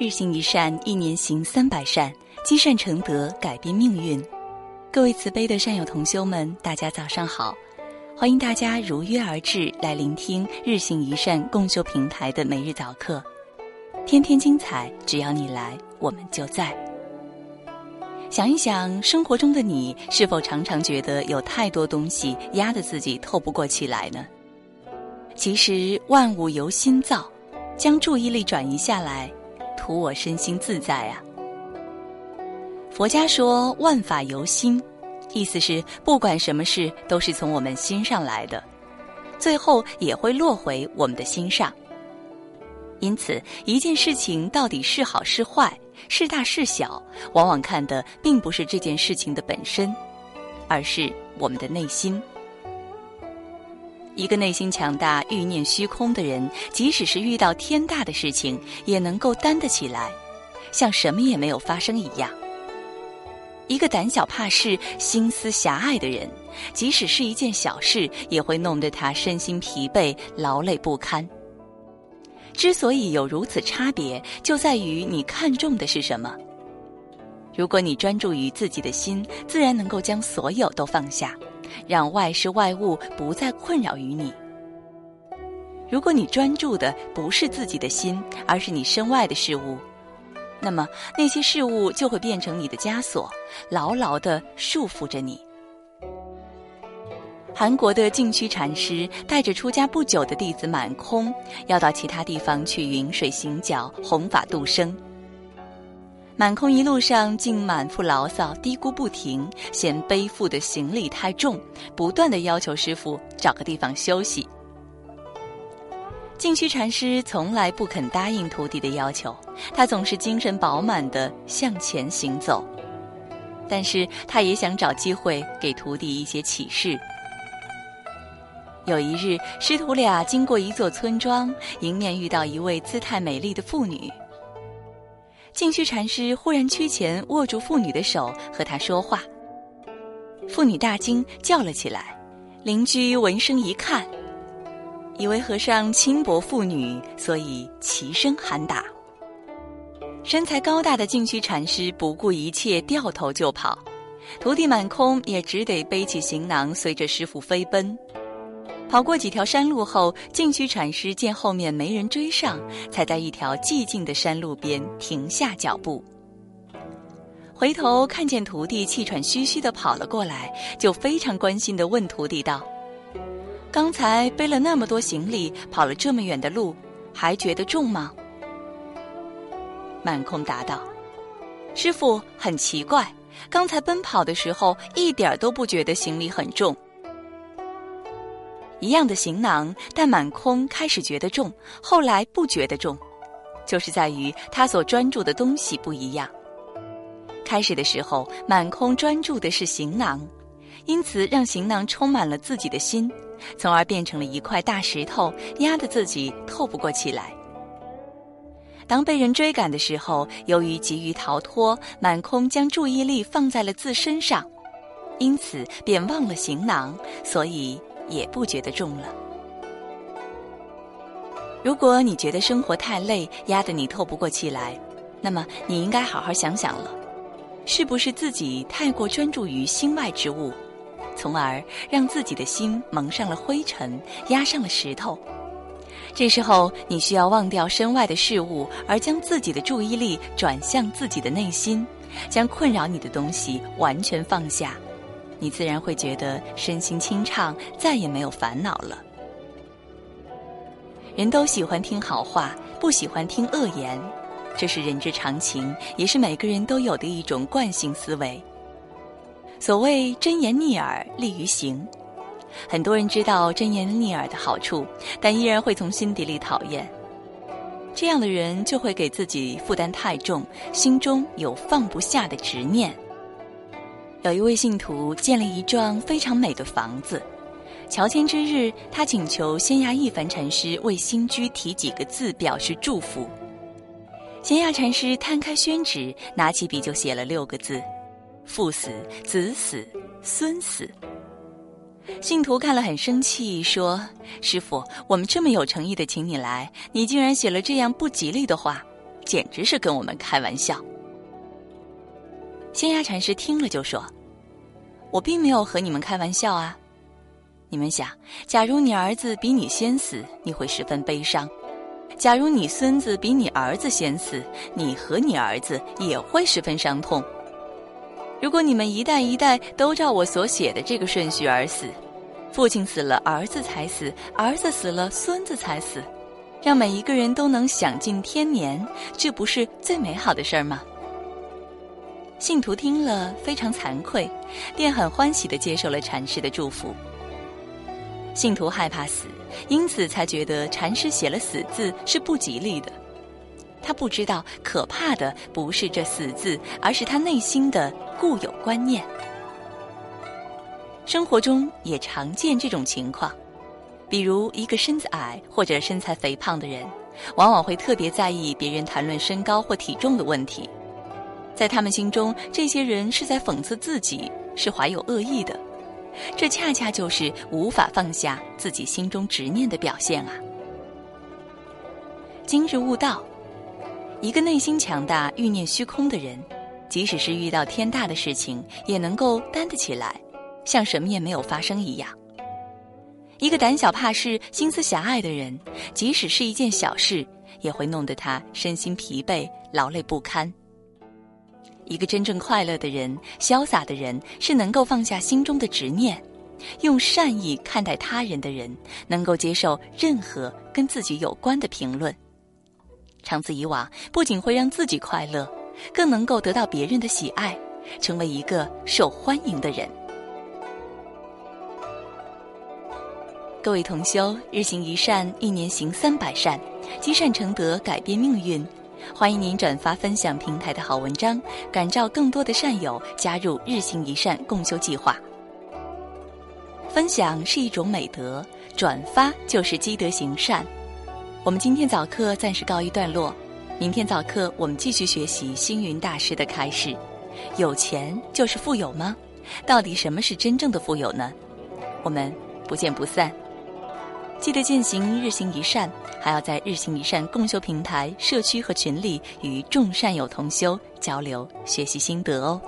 日行一善，一年行三百善，积善成德，改变命运。各位慈悲的善友同修们，大家早上好！欢迎大家如约而至，来聆听日行一善共修平台的每日早课。天天精彩，只要你来，我们就在。想一想，生活中的你，是否常常觉得有太多东西压得自己透不过气来呢？其实，万物由心造，将注意力转移下来。图我身心自在啊！佛家说万法由心，意思是不管什么事都是从我们心上来的，最后也会落回我们的心上。因此，一件事情到底是好是坏、是大是小，往往看的并不是这件事情的本身，而是我们的内心。一个内心强大、欲念虚空的人，即使是遇到天大的事情，也能够担得起来，像什么也没有发生一样。一个胆小怕事、心思狭隘的人，即使是一件小事，也会弄得他身心疲惫、劳累不堪。之所以有如此差别，就在于你看重的是什么。如果你专注于自己的心，自然能够将所有都放下。让外事外物不再困扰于你。如果你专注的不是自己的心，而是你身外的事物，那么那些事物就会变成你的枷锁，牢牢的束缚着你。韩国的净虚禅师带着出家不久的弟子满空，要到其他地方去云水行脚，弘法度生。满空一路上竟满腹牢骚，嘀咕不停，嫌背负的行李太重，不断的要求师傅找个地方休息。净虚禅师从来不肯答应徒弟的要求，他总是精神饱满的向前行走，但是他也想找机会给徒弟一些启示。有一日，师徒俩经过一座村庄，迎面遇到一位姿态美丽的妇女。净虚禅师忽然趋前，握住妇女的手，和她说话。妇女大惊，叫了起来。邻居闻声一看，以为和尚轻薄妇女，所以齐声喊打。身材高大的净虚禅师不顾一切，掉头就跑。徒弟满空也只得背起行囊，随着师傅飞奔。跑过几条山路后，净虚禅师见后面没人追上，才在一条寂静的山路边停下脚步。回头看见徒弟气喘吁吁地跑了过来，就非常关心地问徒弟道：“刚才背了那么多行李，跑了这么远的路，还觉得重吗？”满空答道：“师傅，很奇怪，刚才奔跑的时候一点都不觉得行李很重。”一样的行囊，但满空开始觉得重，后来不觉得重，就是在于他所专注的东西不一样。开始的时候，满空专注的是行囊，因此让行囊充满了自己的心，从而变成了一块大石头，压得自己透不过气来。当被人追赶的时候，由于急于逃脱，满空将注意力放在了自身上，因此便忘了行囊，所以。也不觉得重了。如果你觉得生活太累，压得你透不过气来，那么你应该好好想想了，是不是自己太过专注于心外之物，从而让自己的心蒙上了灰尘，压上了石头？这时候，你需要忘掉身外的事物，而将自己的注意力转向自己的内心，将困扰你的东西完全放下。你自然会觉得身心清畅，再也没有烦恼了。人都喜欢听好话，不喜欢听恶言，这是人之常情，也是每个人都有的一种惯性思维。所谓真言逆耳利于行，很多人知道真言逆耳的好处，但依然会从心底里讨厌。这样的人就会给自己负担太重，心中有放不下的执念。有一位信徒建了一幢非常美的房子，乔迁之日，他请求仙涯一凡禅师为新居题几个字表示祝福。仙涯禅师摊开宣纸，拿起笔就写了六个字：“父死、子死、孙死。”信徒看了很生气，说：“师傅，我们这么有诚意的请你来，你竟然写了这样不吉利的话，简直是跟我们开玩笑。仙崖禅师听了就说：“我并没有和你们开玩笑啊！你们想，假如你儿子比你先死，你会十分悲伤；假如你孙子比你儿子先死，你和你儿子也会十分伤痛。如果你们一代一代都照我所写的这个顺序而死，父亲死了儿子才死，儿子死了孙子才死，让每一个人都能享尽天年，这不是最美好的事儿吗？”信徒听了非常惭愧，便很欢喜地接受了禅师的祝福。信徒害怕死，因此才觉得禅师写了“死”字是不吉利的。他不知道，可怕的不是这“死”字，而是他内心的固有观念。生活中也常见这种情况，比如一个身子矮或者身材肥胖的人，往往会特别在意别人谈论身高或体重的问题。在他们心中，这些人是在讽刺自己，是怀有恶意的。这恰恰就是无法放下自己心中执念的表现啊！今日悟道，一个内心强大、欲念虚空的人，即使是遇到天大的事情，也能够担得起来，像什么也没有发生一样。一个胆小怕事、心思狭隘的人，即使是一件小事，也会弄得他身心疲惫、劳累不堪。一个真正快乐的人、潇洒的人，是能够放下心中的执念，用善意看待他人的人，能够接受任何跟自己有关的评论。长此以往，不仅会让自己快乐，更能够得到别人的喜爱，成为一个受欢迎的人。各位同修，日行一善，一年行三百善，积善成德，改变命运。欢迎您转发分享平台的好文章，感召更多的善友加入日行一善共修计划。分享是一种美德，转发就是积德行善。我们今天早课暂时告一段落，明天早课我们继续学习星云大师的开示。有钱就是富有吗？到底什么是真正的富有呢？我们不见不散。记得践行日行一善，还要在日行一善共修平台、社区和群里与众善友同修交流学习心得哦。